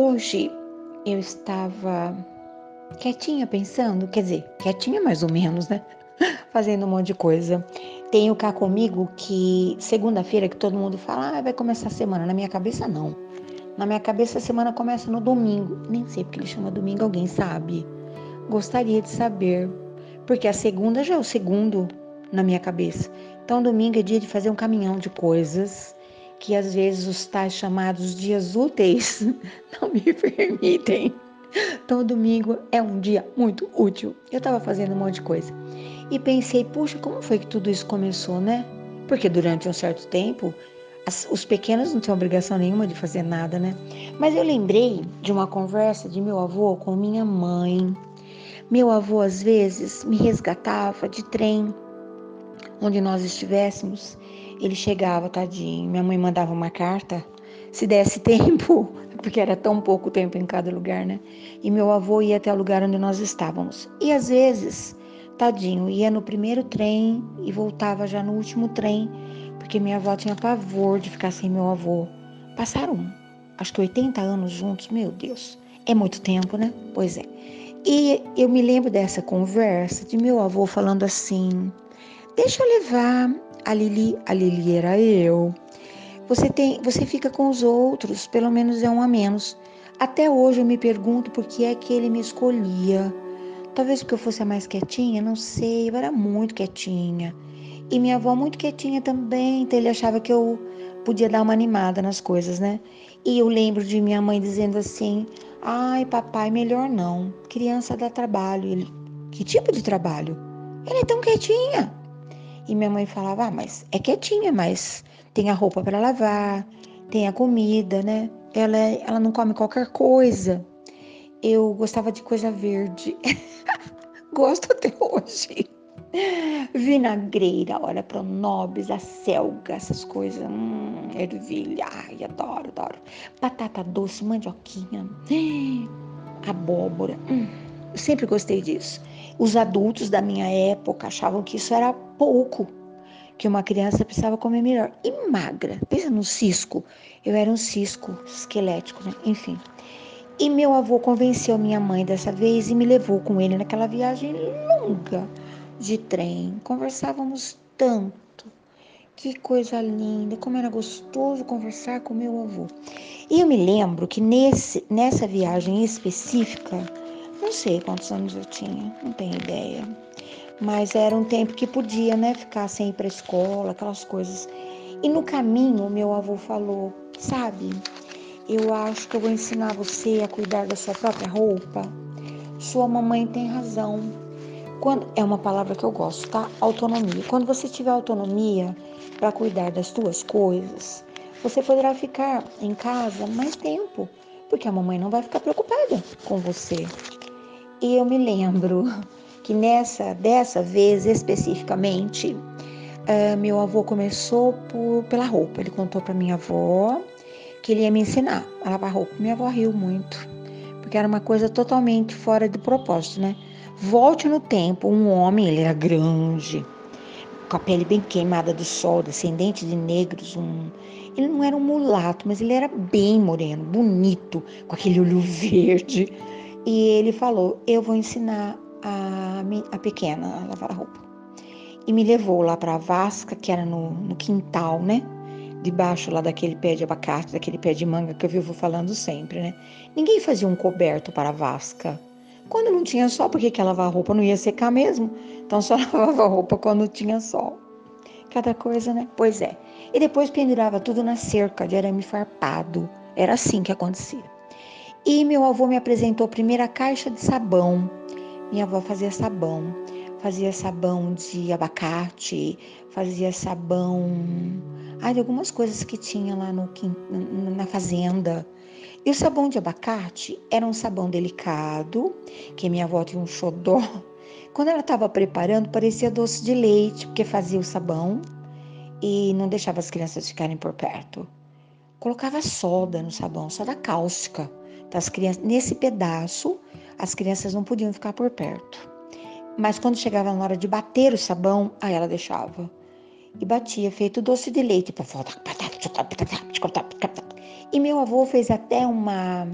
Hoje eu estava quietinha pensando, quer dizer, quietinha mais ou menos, né? Fazendo um monte de coisa. Tenho cá comigo que segunda-feira que todo mundo fala, ah, vai começar a semana. Na minha cabeça, não. Na minha cabeça, a semana começa no domingo. Nem sei porque ele chama domingo, alguém sabe? Gostaria de saber. Porque a segunda já é o segundo na minha cabeça. Então, domingo é dia de fazer um caminhão de coisas que às vezes os tais chamados dias úteis não me permitem. Então, domingo é um dia muito útil. Eu estava fazendo um monte de coisa e pensei, puxa, como foi que tudo isso começou, né? Porque durante um certo tempo, as, os pequenos não têm obrigação nenhuma de fazer nada, né? Mas eu lembrei de uma conversa de meu avô com minha mãe. Meu avô, às vezes, me resgatava de trem onde nós estivéssemos, ele chegava, tadinho. Minha mãe mandava uma carta, se desse tempo, porque era tão pouco tempo em cada lugar, né? E meu avô ia até o lugar onde nós estávamos. E às vezes, tadinho, ia no primeiro trem e voltava já no último trem, porque minha avó tinha pavor de ficar sem meu avô. Passaram, acho que 80 anos juntos, meu Deus. É muito tempo, né? Pois é. E eu me lembro dessa conversa de meu avô falando assim: Deixa eu levar a Lili, a Lili era eu. Você tem, você fica com os outros, pelo menos é um a menos. Até hoje eu me pergunto por que é que ele me escolhia. Talvez porque eu fosse a mais quietinha, não sei, eu era muito quietinha. E minha avó muito quietinha também, então ele achava que eu podia dar uma animada nas coisas, né? E eu lembro de minha mãe dizendo assim: "Ai, papai, melhor não. Criança dá trabalho". Ele: "Que tipo de trabalho?". Ele é tão quietinha. E minha mãe falava: ah, mas é quietinha, mas tem a roupa para lavar, tem a comida, né? Ela, ela não come qualquer coisa. Eu gostava de coisa verde. Gosto até hoje. Vinagreira, olha, pronobis, a selga, essas coisas. Hum, ervilha, ai, adoro, adoro. Batata doce, mandioquinha, abóbora. Hum, sempre gostei disso. Os adultos da minha época achavam que isso era pouco, que uma criança precisava comer melhor. E magra, pensa no cisco. Eu era um cisco esquelético, né? enfim. E meu avô convenceu minha mãe dessa vez e me levou com ele naquela viagem longa de trem. Conversávamos tanto. Que coisa linda, como era gostoso conversar com meu avô. E eu me lembro que nesse, nessa viagem específica, não sei quantos anos eu tinha, não tenho ideia. Mas era um tempo que podia, né, ficar sem ir para escola, aquelas coisas. E no caminho, meu avô falou: Sabe, eu acho que eu vou ensinar você a cuidar da sua própria roupa. Sua mamãe tem razão. Quando é uma palavra que eu gosto, tá? Autonomia. Quando você tiver autonomia para cuidar das suas coisas, você poderá ficar em casa mais tempo, porque a mamãe não vai ficar preocupada com você. E eu me lembro que nessa, dessa vez especificamente, uh, meu avô começou por, pela roupa. Ele contou para minha avó que ele ia me ensinar a lavar roupa. Minha avó riu muito, porque era uma coisa totalmente fora de propósito, né? Volte no tempo, um homem, ele era grande, com a pele bem queimada do sol, descendente de negros, um... ele não era um mulato, mas ele era bem moreno, bonito, com aquele olho verde e ele falou: Eu vou ensinar a, a pequena a lavar a roupa. E me levou lá para a vasca, que era no, no quintal, né? Debaixo lá daquele pé de abacate, daquele pé de manga que eu vivo falando sempre, né? Ninguém fazia um coberto para a vasca. Quando não tinha sol, porque que lavar roupa não ia secar mesmo? Então só lavava roupa quando tinha sol. Cada coisa, né? Pois é. E depois pendurava tudo na cerca de arame farpado. Era assim que acontecia. E meu avô me apresentou a primeira caixa de sabão. Minha avó fazia sabão, fazia sabão de abacate, fazia sabão, ah, de algumas coisas que tinha lá no, na fazenda. E o sabão de abacate era um sabão delicado, que minha avó tinha um xodó. Quando ela estava preparando, parecia doce de leite, porque fazia o sabão e não deixava as crianças ficarem por perto. Colocava soda no sabão, soda cáustica. Então, as crianças, nesse pedaço, as crianças não podiam ficar por perto. Mas quando chegava na hora de bater o sabão, aí ela deixava. E batia, feito doce de leite. E meu avô fez até uma,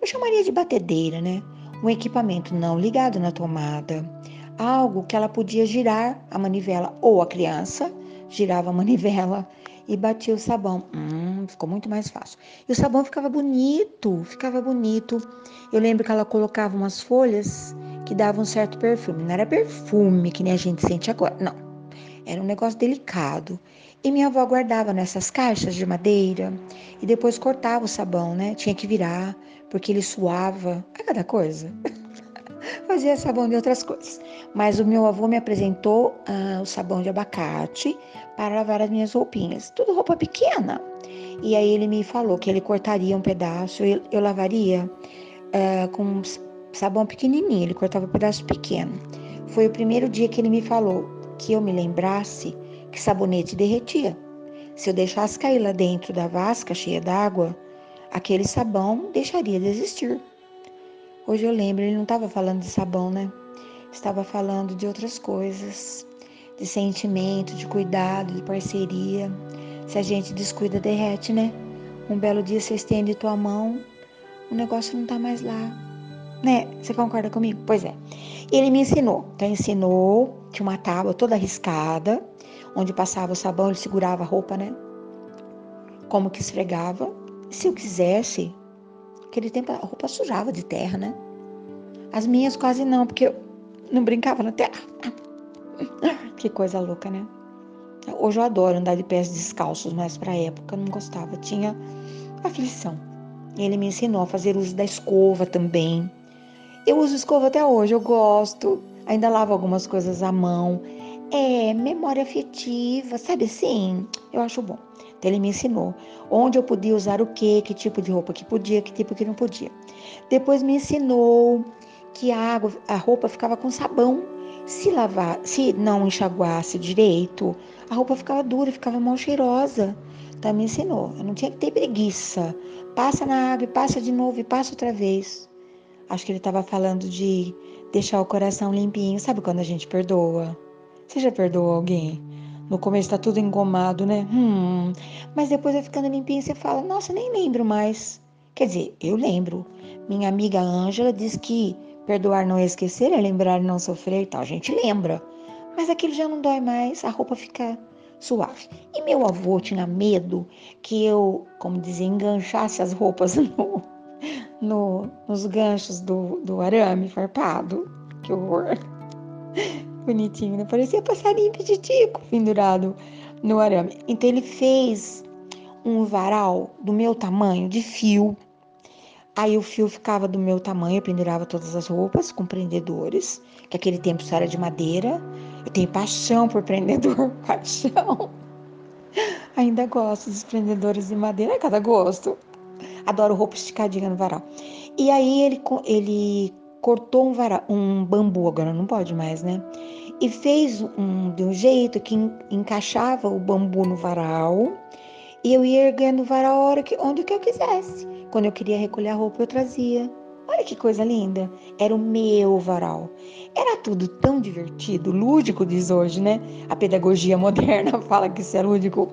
eu chamaria de batedeira, né? Um equipamento não ligado na tomada, algo que ela podia girar a manivela ou a criança girava a manivela e batia o sabão. Hum, ficou muito mais fácil. E o sabão ficava bonito, ficava bonito. Eu lembro que ela colocava umas folhas que davam um certo perfume. Não era perfume que nem a gente sente agora, não. Era um negócio delicado. E minha avó guardava nessas caixas de madeira e depois cortava o sabão, né? Tinha que virar, porque ele suava. É cada coisa. Fazia sabão de outras coisas. Mas o meu avô me apresentou ah, o sabão de abacate para lavar as minhas roupinhas. Tudo roupa pequena. E aí ele me falou que ele cortaria um pedaço, eu, eu lavaria ah, com sabão pequenininho. Ele cortava um pedaço pequeno. Foi o primeiro dia que ele me falou que eu me lembrasse que sabonete derretia. Se eu deixasse cair lá dentro da vasca cheia d'água, aquele sabão deixaria de existir. Hoje eu lembro, ele não estava falando de sabão, né? Estava falando de outras coisas, de sentimento, de cuidado, de parceria. Se a gente descuida, derrete, né? Um belo dia você estende tua mão, o negócio não tá mais lá. Né? Você concorda comigo? Pois é. Ele me ensinou. Então, ensinou, tinha uma tábua toda arriscada, onde passava o sabão, ele segurava a roupa, né? Como que esfregava. Se eu quisesse, aquele tempo a roupa sujava de terra, né? As minhas quase não, porque eu não brincava na terra. que coisa louca, né? Hoje eu adoro andar de pés descalços, mas para época eu não gostava, tinha aflição. Ele me ensinou a fazer uso da escova também. Eu uso escova até hoje, eu gosto. Ainda lavo algumas coisas à mão. É, memória afetiva, sabe assim? Eu acho bom. Ele me ensinou onde eu podia usar o que, que tipo de roupa que podia, que tipo que não podia. Depois me ensinou que a água, a roupa ficava com sabão. Se lavar, se não enxaguasse direito, a roupa ficava dura, ficava mal cheirosa. Então me ensinou. Eu não tinha que ter preguiça. Passa na água e passa de novo e passa outra vez. Acho que ele estava falando de deixar o coração limpinho. Sabe quando a gente perdoa? Você já perdoou alguém? No começo tá tudo engomado, né? Hum. Mas depois vai ficando limpinho e você fala, nossa, nem lembro mais. Quer dizer, eu lembro. Minha amiga Ângela diz que perdoar não é esquecer, é lembrar e não sofrer e tal. A gente lembra. Mas aquilo já não dói mais, a roupa fica suave. E meu avô tinha medo que eu, como dizia, enganchasse as roupas no, no, nos ganchos do, do arame farpado. Que horror. Bonitinho, né? Parecia passarinho petitico pendurado no arame. Então ele fez um varal do meu tamanho, de fio. Aí o fio ficava do meu tamanho, eu pendurava todas as roupas com prendedores, que aquele tempo só era de madeira. Eu tenho paixão por prendedor, paixão. Ainda gosto dos prendedores de madeira, é cada gosto. Adoro roupa esticadinha no varal. E aí ele, ele cortou um, vara, um bambu, agora não pode mais, né? E fez um, de um jeito que encaixava o bambu no varal e eu ia erguendo o varal hora que, onde que eu quisesse. Quando eu queria recolher a roupa, eu trazia. Olha que coisa linda. Era o meu varal. Era tudo tão divertido, lúdico, diz hoje, né? A pedagogia moderna fala que isso é lúdico.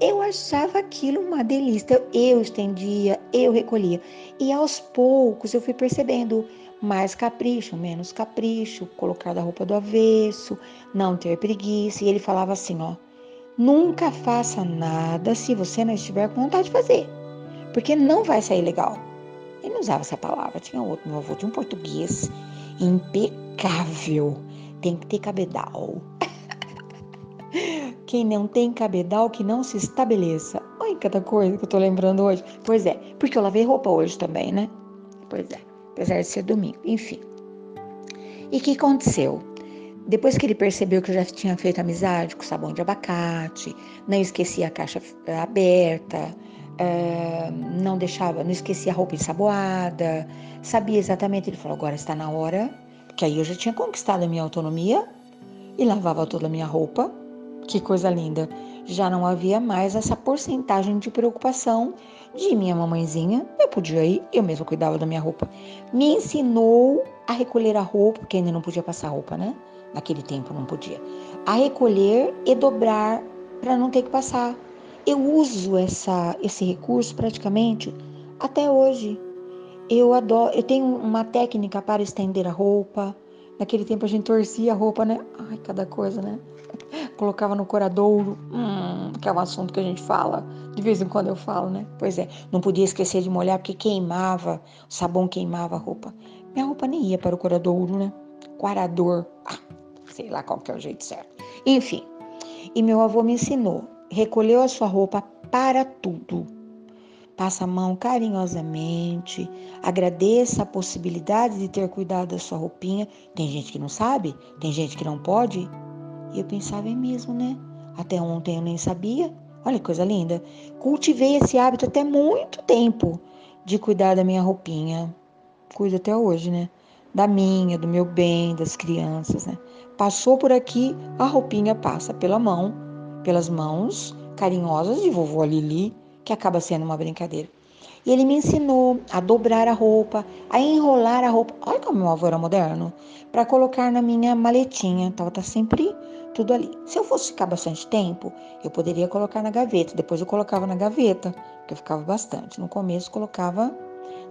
Eu achava aquilo uma delícia. Eu estendia, eu recolhia. E aos poucos eu fui percebendo mais capricho, menos capricho, colocar da roupa do avesso, não ter preguiça. E ele falava assim, ó, nunca faça nada se você não estiver com vontade de fazer, porque não vai sair legal. Ele não usava essa palavra, tinha outro, meu avô tinha um português impecável, tem que ter cabedal. Quem não tem cabedal, que não se estabeleça. Olha cada coisa que eu tô lembrando hoje. Pois é, porque eu lavei roupa hoje também, né? Pois é apesar de ser domingo, enfim. E o que aconteceu? Depois que ele percebeu que eu já tinha feito amizade com sabão de abacate, não esquecia a caixa aberta, uh, não deixava, não esquecia a roupa ensaboada, sabia exatamente, ele falou, agora está na hora, porque aí eu já tinha conquistado a minha autonomia e lavava toda a minha roupa, que coisa linda. Já não havia mais essa porcentagem de preocupação de minha mamãezinha, eu podia ir, eu mesma cuidava da minha roupa. Me ensinou a recolher a roupa, porque ainda não podia passar roupa, né? Naquele tempo não podia. A recolher e dobrar para não ter que passar. Eu uso essa, esse recurso praticamente até hoje. Eu adoro, eu tenho uma técnica para estender a roupa. Naquele tempo a gente torcia a roupa, né? Ai, cada coisa, né? Colocava no coradouro, hum, que é um assunto que a gente fala, de vez em quando eu falo, né? Pois é, não podia esquecer de molhar porque queimava, o sabão queimava a roupa. Minha roupa nem ia para o coradouro, né? Quarador, ah, sei lá qual que é o jeito certo. Enfim, e meu avô me ensinou, recolheu a sua roupa para tudo. Passa a mão carinhosamente, agradeça a possibilidade de ter cuidado da sua roupinha. Tem gente que não sabe, tem gente que não pode. E eu pensava em mesmo, né? Até ontem eu nem sabia. Olha que coisa linda. Cultivei esse hábito até muito tempo de cuidar da minha roupinha. Cuido até hoje, né? Da minha, do meu bem, das crianças, né? Passou por aqui, a roupinha passa pela mão, pelas mãos carinhosas de vovó Lili que acaba sendo uma brincadeira. E ele me ensinou a dobrar a roupa, a enrolar a roupa. Olha como meu avô era moderno. Para colocar na minha maletinha. Tava tá sempre tudo ali. Se eu fosse ficar bastante tempo, eu poderia colocar na gaveta. Depois eu colocava na gaveta, porque eu ficava bastante. No começo colocava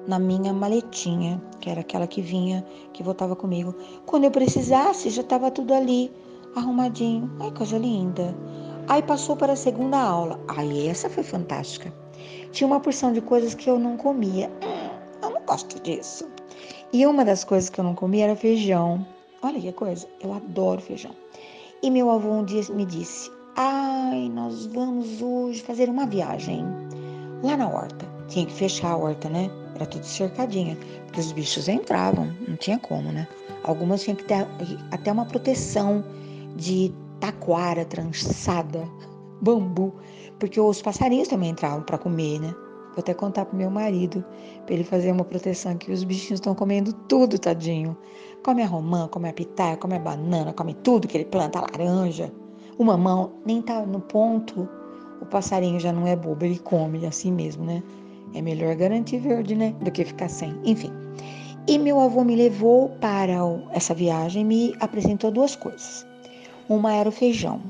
na minha maletinha, que era aquela que vinha, que voltava comigo. Quando eu precisasse, já estava tudo ali, arrumadinho. Ai, coisa linda. Aí passou para a segunda aula. Aí essa foi fantástica. Tinha uma porção de coisas que eu não comia. Hum, eu não gosto disso. E uma das coisas que eu não comia era feijão. Olha que coisa, eu adoro feijão. E meu avô um dia me disse: Ai, nós vamos hoje fazer uma viagem lá na horta. Tinha que fechar a horta, né? Era tudo cercadinha, porque os bichos entravam, não tinha como, né? Algumas tinham que ter até uma proteção de taquara trançada, bambu, porque os passarinhos também entravam para comer, né? Vou até contar pro meu marido, para ele fazer uma proteção que os bichinhos estão comendo tudo, tadinho. Come a romã, come a pitaia, come a banana, come tudo que ele planta, laranja. O mamão nem tá no ponto, o passarinho já não é bobo, ele come assim mesmo, né? É melhor garantir verde, né? Do que ficar sem. Enfim. E meu avô me levou para essa viagem, me apresentou duas coisas. Uma era o feijão,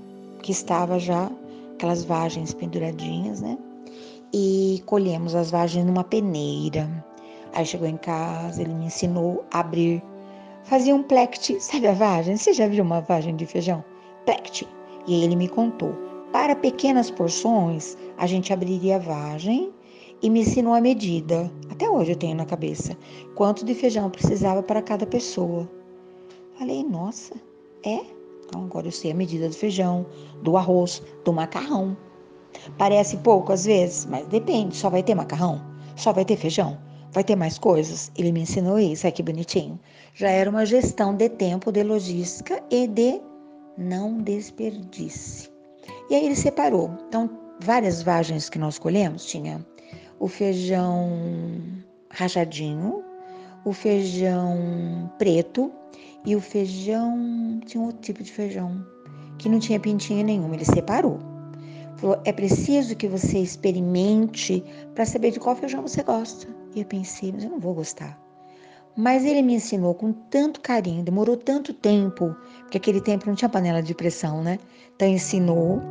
que estava já aquelas vagens penduradinhas, né? E colhemos as vagens numa peneira. Aí chegou em casa, ele me ensinou a abrir. Fazia um plect, sabe a vagem? Você já viu uma vagem de feijão? Plect. E ele me contou. Para pequenas porções, a gente abriria a vagem e me ensinou a medida. Até hoje eu tenho na cabeça quanto de feijão precisava para cada pessoa. Falei, nossa, é? Então agora eu sei a medida do feijão, do arroz, do macarrão. Parece pouco às vezes, mas depende. Só vai ter macarrão? Só vai ter feijão? Vai ter mais coisas? Ele me ensinou isso, aqui bonitinho. Já era uma gestão de tempo, de logística e de não desperdice. E aí ele separou. Então, várias vagens que nós colhemos tinha o feijão rachadinho, o feijão preto, e o feijão tinha outro tipo de feijão que não tinha pintinha nenhuma, ele separou. Falou: é preciso que você experimente para saber de qual feijão você gosta. E eu pensei, mas eu não vou gostar. Mas ele me ensinou com tanto carinho, demorou tanto tempo, porque aquele tempo não tinha panela de pressão, né? Então ensinou,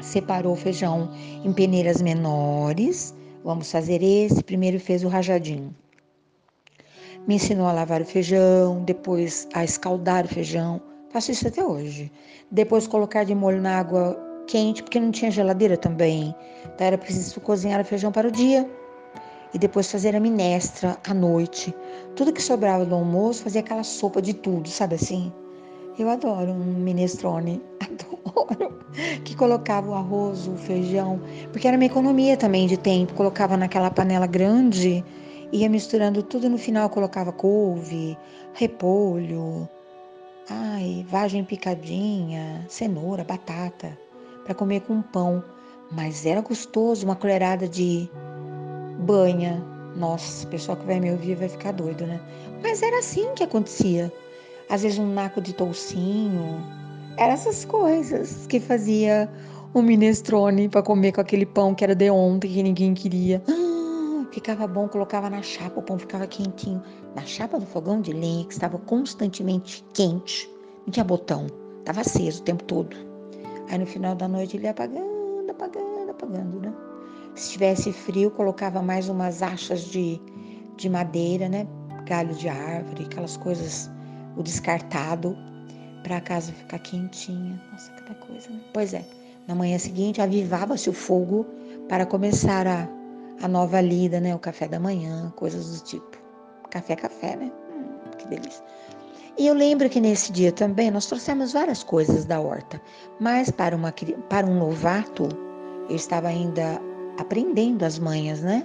separou o feijão em peneiras menores. Vamos fazer esse. Primeiro fez o rajadinho me ensinou a lavar o feijão, depois a escaldar o feijão. Faço isso até hoje. Depois colocar de molho na água quente, porque não tinha geladeira também. Então era preciso cozinhar o feijão para o dia. E depois fazer a minestra à noite. Tudo que sobrava do almoço, fazia aquela sopa de tudo, sabe assim? Eu adoro um minestrone, adoro. Que colocava o arroz, o feijão, porque era uma economia também de tempo. Colocava naquela panela grande Ia misturando tudo no final, colocava couve, repolho, ai, vagem picadinha, cenoura, batata, para comer com pão. Mas era gostoso, uma colherada de banha. Nossa, o pessoal que vai me ouvir vai ficar doido, né? Mas era assim que acontecia. Às vezes um naco de toucinho. Eram essas coisas que fazia o minestrone para comer com aquele pão que era de ontem que ninguém queria. Ah, ficava bom, colocava na chapa, o pão ficava quentinho. Na chapa do fogão de lenha, que estava constantemente quente, não tinha botão, estava aceso o tempo todo. Aí no final da noite ele ia apagando, apagando, apagando, né? Se tivesse frio, colocava mais umas achas de, de madeira, né? Galho de árvore, aquelas coisas, o descartado, para a casa ficar quentinha. Nossa, cada coisa, né? Pois é, na manhã seguinte avivava-se o fogo para começar a, a nova lida, né? O café da manhã, coisas do tipo. Café, café, né? Hum, que delícia. E eu lembro que nesse dia também nós trouxemos várias coisas da horta, mas para, uma, para um novato, eu estava ainda aprendendo as manhas, né?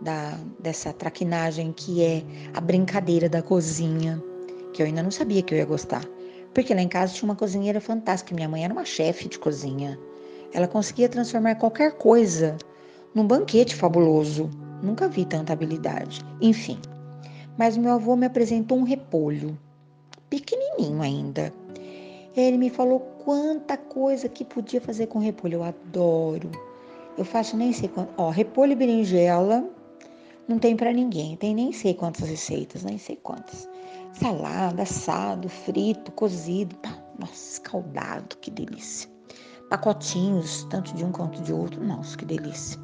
Da, dessa traquinagem que é a brincadeira da cozinha, que eu ainda não sabia que eu ia gostar. Porque lá em casa tinha uma cozinheira fantástica, minha mãe era uma chefe de cozinha. Ela conseguia transformar qualquer coisa num banquete fabuloso. Nunca vi tanta habilidade. Enfim. Mas meu avô me apresentou um repolho pequenininho ainda. Ele me falou quanta coisa que podia fazer com repolho. Eu adoro. Eu faço nem sei quanto. Ó, repolho e berinjela não tem para ninguém. Tem nem sei quantas receitas, nem sei quantas. Salada, assado, frito, cozido. Nossa, escaldado, que delícia. Pacotinhos, tanto de um quanto de outro. Nossa, que delícia.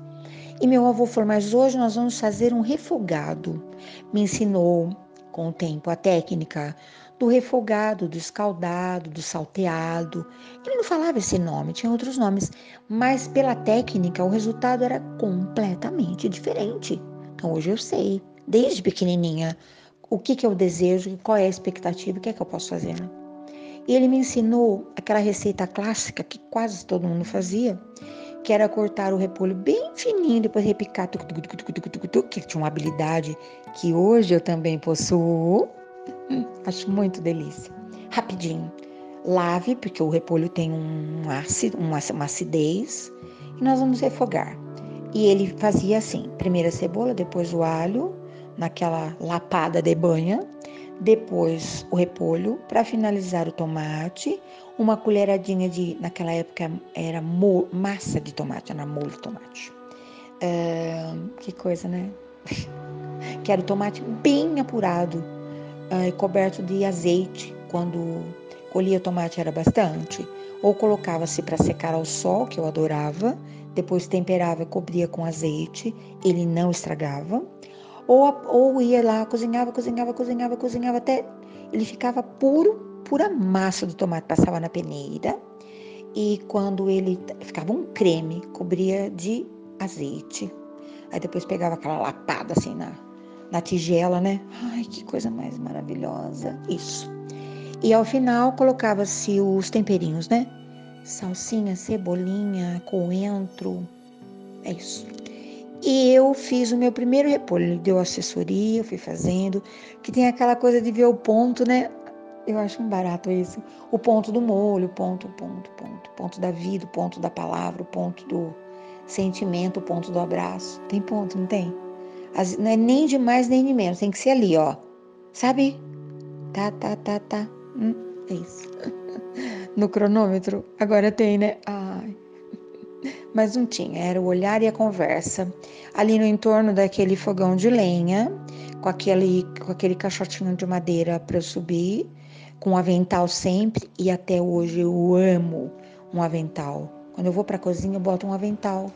E meu avô falou, mas hoje nós vamos fazer um refogado. Me ensinou com o tempo a técnica do refogado, do escaldado, do salteado. Ele não falava esse nome, tinha outros nomes, mas pela técnica o resultado era completamente diferente. Então hoje eu sei, desde pequenininha, o que, que eu desejo, qual é a expectativa, o que é que eu posso fazer. Né? E ele me ensinou aquela receita clássica que quase todo mundo fazia, que era cortar o repolho bem fininho, depois repicar, que tinha uma habilidade que hoje eu também possuo Hum, acho muito delícia. Rapidinho. Lave, porque o repolho tem um ácido, uma, uma acidez, e nós vamos refogar. E ele fazia assim: primeiro a cebola, depois o alho, naquela lapada de banha, depois o repolho, para finalizar o tomate, uma colheradinha de, naquela época era massa de tomate, era molho de tomate. Uh, que coisa, né? que era o tomate bem apurado, uh, coberto de azeite, quando colhia tomate era bastante, ou colocava-se para secar ao sol, que eu adorava, depois temperava e cobria com azeite, ele não estragava, ou, ou ia lá, cozinhava, cozinhava, cozinhava, cozinhava até ele ficava puro, pura massa do tomate, passava na peneira, e quando ele ficava um creme, cobria de azeite. Aí depois pegava aquela lapada assim na, na tigela, né? Ai, que coisa mais maravilhosa. Isso. E ao final colocava-se os temperinhos, né? Salsinha, cebolinha, coentro. É isso. E eu fiz o meu primeiro repolho. Ele deu assessoria, eu fui fazendo. Que tem aquela coisa de ver o ponto, né? Eu acho um barato isso. O ponto do molho, ponto, ponto, ponto. Ponto da vida, ponto da palavra, ponto do sentimento, ponto do abraço. Tem ponto, não tem? Não é nem de mais nem de menos, tem que ser ali, ó. Sabe? Tá, tá, tá, tá. Hum, é isso. No cronômetro, agora tem, né? Ai. Mas não tinha, era o olhar e a conversa. Ali no entorno daquele fogão de lenha, com aquele, com aquele caixotinho de madeira para eu subir, com um avental sempre, e até hoje eu amo um avental. Quando eu vou para cozinha, eu boto um avental.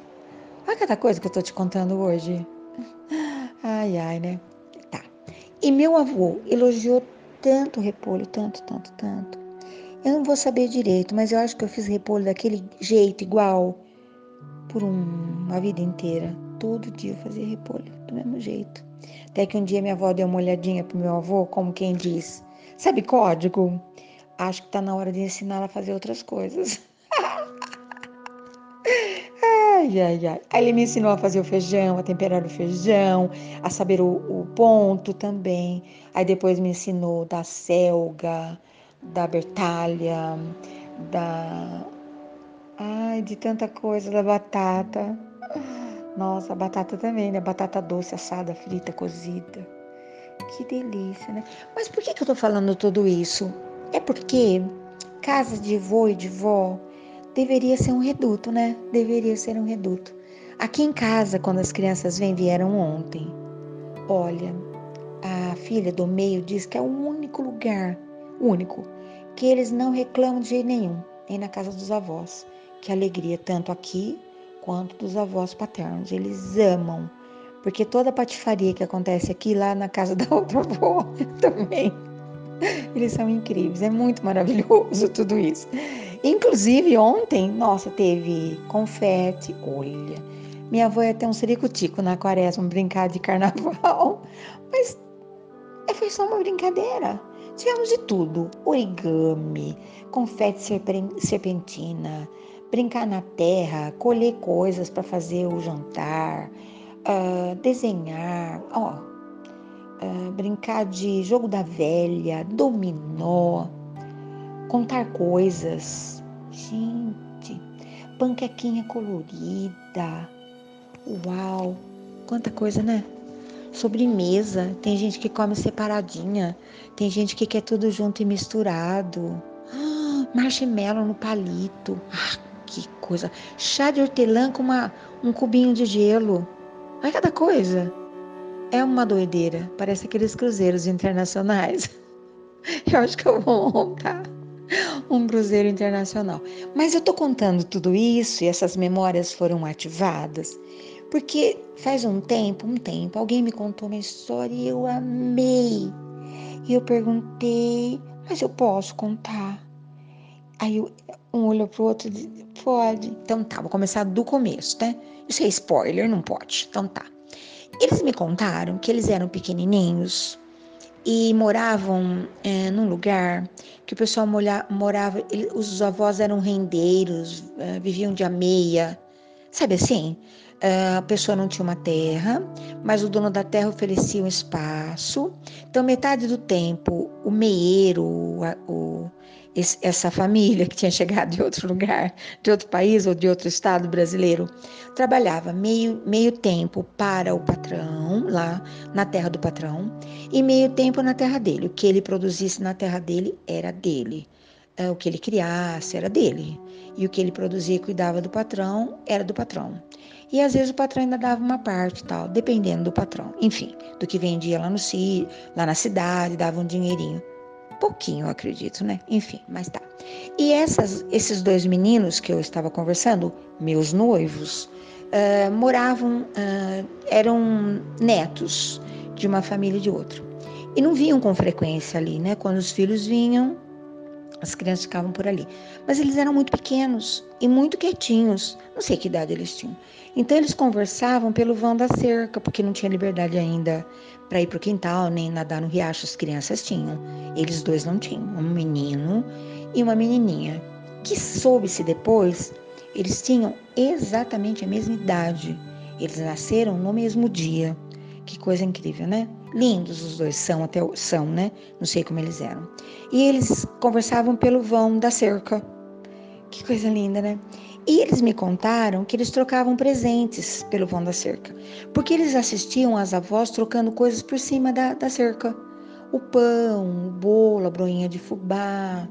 Olha cada coisa que eu tô te contando hoje. Ai, ai, né? Tá. E meu avô elogiou tanto o repolho, tanto, tanto, tanto. Eu não vou saber direito, mas eu acho que eu fiz repolho daquele jeito, igual, por um, uma vida inteira. Todo dia eu fazia repolho, do mesmo jeito. Até que um dia minha avó deu uma olhadinha pro meu avô, como quem diz: Sabe código? Acho que tá na hora de ensinar ela a fazer outras coisas. Ai, ai, ai. Aí ele me ensinou a fazer o feijão, a temperar o feijão, a saber o, o ponto também. Aí depois me ensinou da selga, da bertalha, da. Ai, de tanta coisa, da batata. Nossa, a batata também, né? Batata doce, assada, frita, cozida. Que delícia, né? Mas por que, que eu tô falando tudo isso? É porque casa de vô e de vó deveria ser um reduto, né? Deveria ser um reduto. Aqui em casa, quando as crianças vêm, vieram ontem. Olha, a filha do meio diz que é o único lugar, único, que eles não reclamam de jeito nenhum, nem na casa dos avós. Que alegria tanto aqui quanto dos avós paternos. Eles amam Porque toda a patifaria que acontece aqui, lá na casa da outra avó também. Eles são incríveis, é muito maravilhoso tudo isso. Inclusive, ontem, nossa, teve confete, olha. Minha avó ia ter um sericutico na quaresma, brincar de carnaval. Mas foi só uma brincadeira. Tivemos de tudo: origami, confete serpentina, brincar na terra, colher coisas para fazer o jantar, uh, desenhar, ó, uh, brincar de jogo da velha, dominó, contar coisas. Gente, panquequinha colorida. Uau, quanta coisa, né? Sobremesa, tem gente que come separadinha, tem gente que quer tudo junto e misturado. Ah, marshmallow no palito. Ah, que coisa. Chá de hortelã com uma, um cubinho de gelo. Olha cada coisa. É uma doideira. Parece aqueles cruzeiros internacionais. Eu acho que eu vou montar um cruzeiro internacional. Mas eu tô contando tudo isso e essas memórias foram ativadas porque faz um tempo, um tempo, alguém me contou uma história e eu amei. E eu perguntei, mas eu posso contar? Aí um olhou pro outro e disse, pode. Então tá, vou começar do começo, né? Isso é spoiler, não pode. Então tá. Eles me contaram que eles eram pequenininhos e moravam é, num lugar que o pessoal morava, ele, os avós eram rendeiros, é, viviam de ameia, sabe assim? É, a pessoa não tinha uma terra, mas o dono da terra oferecia um espaço. Então, metade do tempo, o meieiro, o, essa família que tinha chegado de outro lugar, de outro país ou de outro estado brasileiro, trabalhava meio, meio tempo para o patrão, lá na terra do patrão, e meio tempo na terra dele. O que ele produzisse na terra dele era dele. É, o que ele criasse era dele. E o que ele produzia e cuidava do patrão era do patrão. E às vezes o patrão ainda dava uma parte tal, dependendo do patrão. Enfim, do que vendia lá no lá na cidade, dava um dinheirinho. Pouquinho, eu acredito, né? Enfim, mas tá. E essas, esses dois meninos que eu estava conversando, meus noivos, uh, moravam, uh, eram netos de uma família e de outra. E não vinham com frequência ali, né? Quando os filhos vinham, as crianças ficavam por ali. Mas eles eram muito pequenos e muito quietinhos. Não sei que idade eles tinham. Então eles conversavam pelo vão da cerca, porque não tinha liberdade ainda para ir para o quintal, nem nadar no riacho. As crianças tinham. Eles dois não tinham. Um menino e uma menininha. Que soube-se depois, eles tinham exatamente a mesma idade. Eles nasceram no mesmo dia. Que coisa incrível, né? Lindos os dois são até são, né? Não sei como eles eram. E eles conversavam pelo vão da cerca. Que coisa linda, né? E eles me contaram que eles trocavam presentes pelo vão da cerca, porque eles assistiam as avós trocando coisas por cima da, da cerca. O pão, o bolo, a broinha de fubá,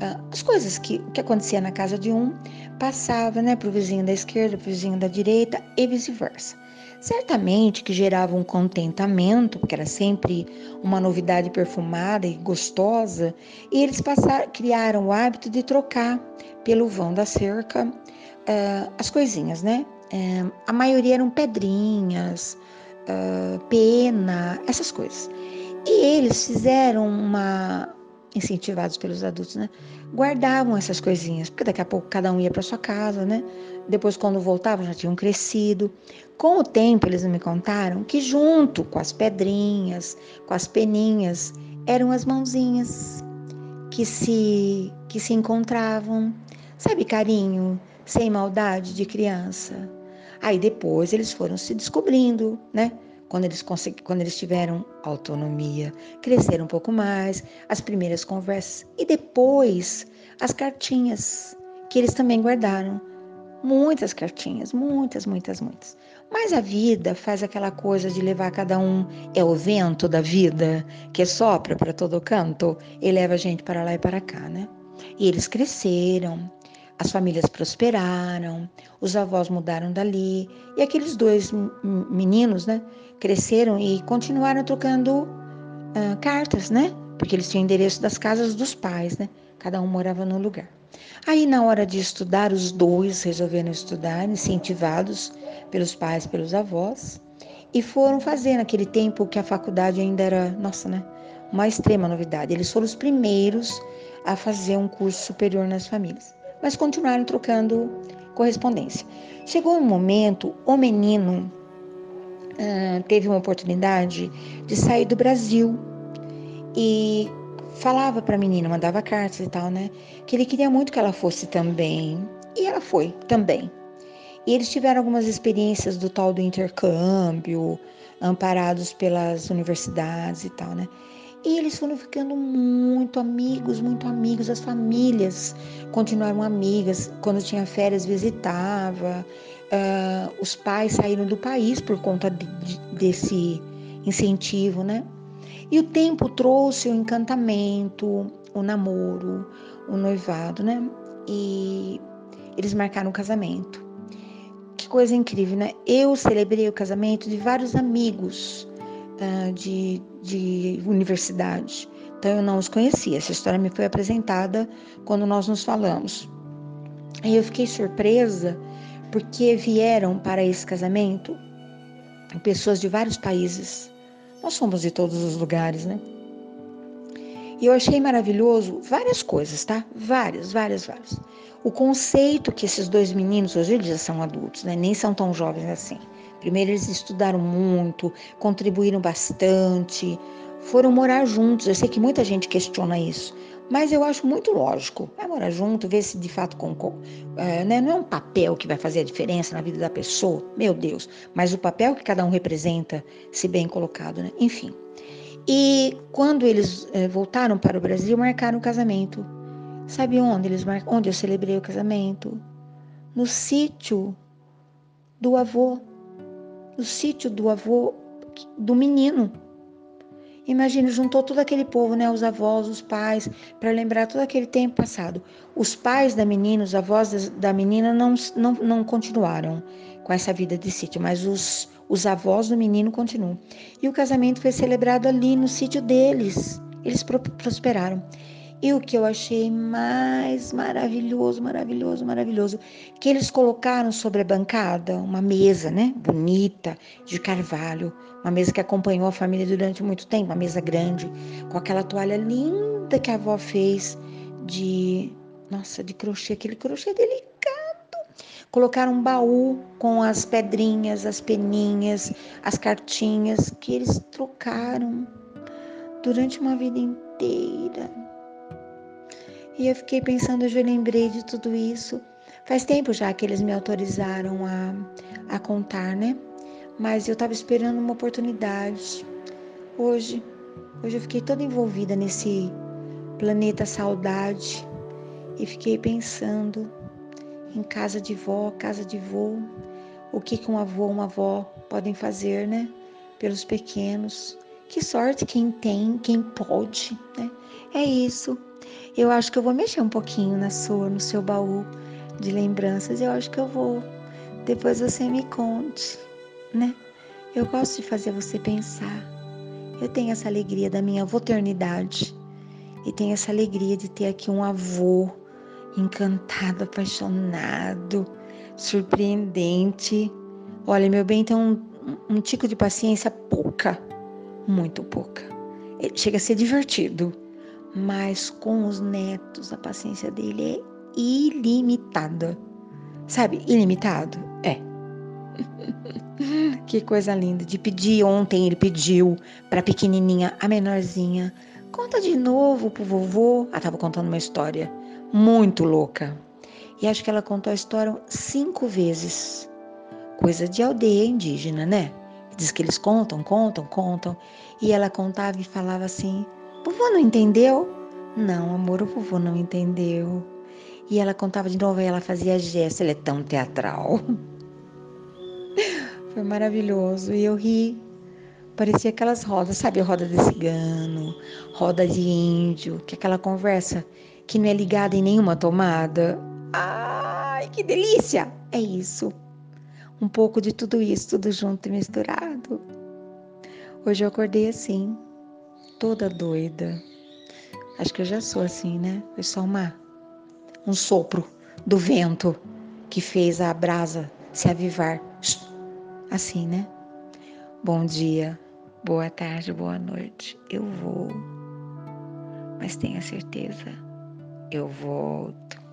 ah, as coisas que, que acontecia na casa de um passava né, para o vizinho da esquerda, para o vizinho da direita e vice-versa. Certamente que gerava um contentamento, porque era sempre uma novidade perfumada e gostosa, e eles passaram, criaram o hábito de trocar pelo vão da cerca uh, as coisinhas, né? Uh, a maioria eram pedrinhas, uh, pena, essas coisas. E eles fizeram uma, incentivados pelos adultos, né? Guardavam essas coisinhas, porque daqui a pouco cada um ia para sua casa, né? Depois, quando voltavam, já tinham crescido. Com o tempo, eles me contaram que junto com as pedrinhas, com as peninhas, eram as mãozinhas que se que se encontravam, sabe, carinho, sem maldade de criança. Aí depois eles foram se descobrindo, né? quando eles, quando eles tiveram autonomia, cresceram um pouco mais, as primeiras conversas e depois as cartinhas que eles também guardaram. Muitas cartinhas, muitas, muitas, muitas. Mas a vida faz aquela coisa de levar cada um, é o vento da vida que sopra para todo canto e leva a gente para lá e para cá, né? E eles cresceram, as famílias prosperaram, os avós mudaram dali e aqueles dois meninos, né, cresceram e continuaram trocando uh, cartas, né? Porque eles tinham endereço das casas dos pais, né? Cada um morava num lugar. Aí, na hora de estudar, os dois resolveram estudar, incentivados pelos pais, pelos avós. e foram fazer naquele tempo que a faculdade ainda era, nossa, né? Uma extrema novidade. Eles foram os primeiros a fazer um curso superior nas famílias, mas continuaram trocando correspondência. Chegou um momento, o menino uh, teve uma oportunidade de sair do Brasil e falava para a menina, mandava cartas e tal, né? Que ele queria muito que ela fosse também. E ela foi também. E eles tiveram algumas experiências do tal do intercâmbio, amparados pelas universidades e tal, né? E eles foram ficando muito amigos, muito amigos. As famílias continuaram amigas. Quando tinha férias, visitava. Uh, os pais saíram do país por conta de, de, desse incentivo, né? E o tempo trouxe o encantamento, o namoro, o noivado, né? E eles marcaram o casamento. Que coisa incrível, né? Eu celebrei o casamento de vários amigos uh, de, de universidade. Então eu não os conhecia. Essa história me foi apresentada quando nós nos falamos. E eu fiquei surpresa porque vieram para esse casamento pessoas de vários países nós somos de todos os lugares, né? E eu achei maravilhoso várias coisas, tá? Várias, várias, várias. O conceito que esses dois meninos, hoje eles já são adultos, né? Nem são tão jovens assim. Primeiro, eles estudaram muito, contribuíram bastante, foram morar juntos. Eu sei que muita gente questiona isso. Mas eu acho muito lógico. Vai morar junto, ver se de fato concorda. É, né? Não é um papel que vai fazer a diferença na vida da pessoa, meu Deus, mas o papel que cada um representa, se bem colocado, né? Enfim. E quando eles é, voltaram para o Brasil, marcaram o casamento. Sabe onde eles mar... onde eu celebrei o casamento? No sítio do avô. No sítio do avô do menino. Imagine, juntou todo aquele povo, né? Os avós, os pais, para lembrar todo aquele tempo passado. Os pais da menina, os avós da menina não, não, não continuaram com essa vida de sítio, mas os, os avós do menino continuam. E o casamento foi celebrado ali no sítio deles. Eles prosperaram. E o que eu achei mais maravilhoso, maravilhoso, maravilhoso, que eles colocaram sobre a bancada uma mesa, né, bonita, de carvalho, uma mesa que acompanhou a família durante muito tempo, uma mesa grande, com aquela toalha linda que a avó fez de, nossa, de crochê, aquele crochê delicado. Colocaram um baú com as pedrinhas, as peninhas, as cartinhas que eles trocaram durante uma vida inteira e eu fiquei pensando, eu já lembrei de tudo isso. Faz tempo já que eles me autorizaram a, a contar, né? Mas eu estava esperando uma oportunidade. Hoje, hoje eu fiquei toda envolvida nesse planeta saudade e fiquei pensando em casa de vó, casa de vô, o que, que um avô, uma avó podem fazer, né? Pelos pequenos. Que sorte quem tem, quem pode, né? É isso. Eu acho que eu vou mexer um pouquinho na sua, no seu baú de lembranças. Eu acho que eu vou. Depois você me conte, né? Eu gosto de fazer você pensar. Eu tenho essa alegria da minha voternidade e tenho essa alegria de ter aqui um avô encantado, apaixonado, surpreendente. Olha, meu bem tem um, um tico de paciência pouca, muito pouca. Chega a ser divertido mas com os netos a paciência dele é ilimitada. Sabe, ilimitado? É. que coisa linda. De pedir ontem, ele pediu para a pequenininha, a menorzinha, conta de novo pro vovô. Ela tava contando uma história muito louca. E acho que ela contou a história cinco vezes. Coisa de aldeia indígena, né? Diz que eles contam, contam, contam. E ela contava e falava assim: Vovô não entendeu? Não, amor, o vovô não entendeu. E ela contava de novo e ela fazia gesto. Ele é tão teatral. Foi maravilhoso. E eu ri. Parecia aquelas rodas, sabe? Roda de cigano, roda de índio, que é aquela conversa que não é ligada em nenhuma tomada. Ai, que delícia! É isso. Um pouco de tudo isso, tudo junto e misturado. Hoje eu acordei assim, toda doida. Acho que eu já sou assim, né? Foi só uma, um sopro do vento que fez a brasa se avivar. Assim, né? bom dia, boa tarde, boa noite. Eu vou. Mas tenha certeza, eu volto.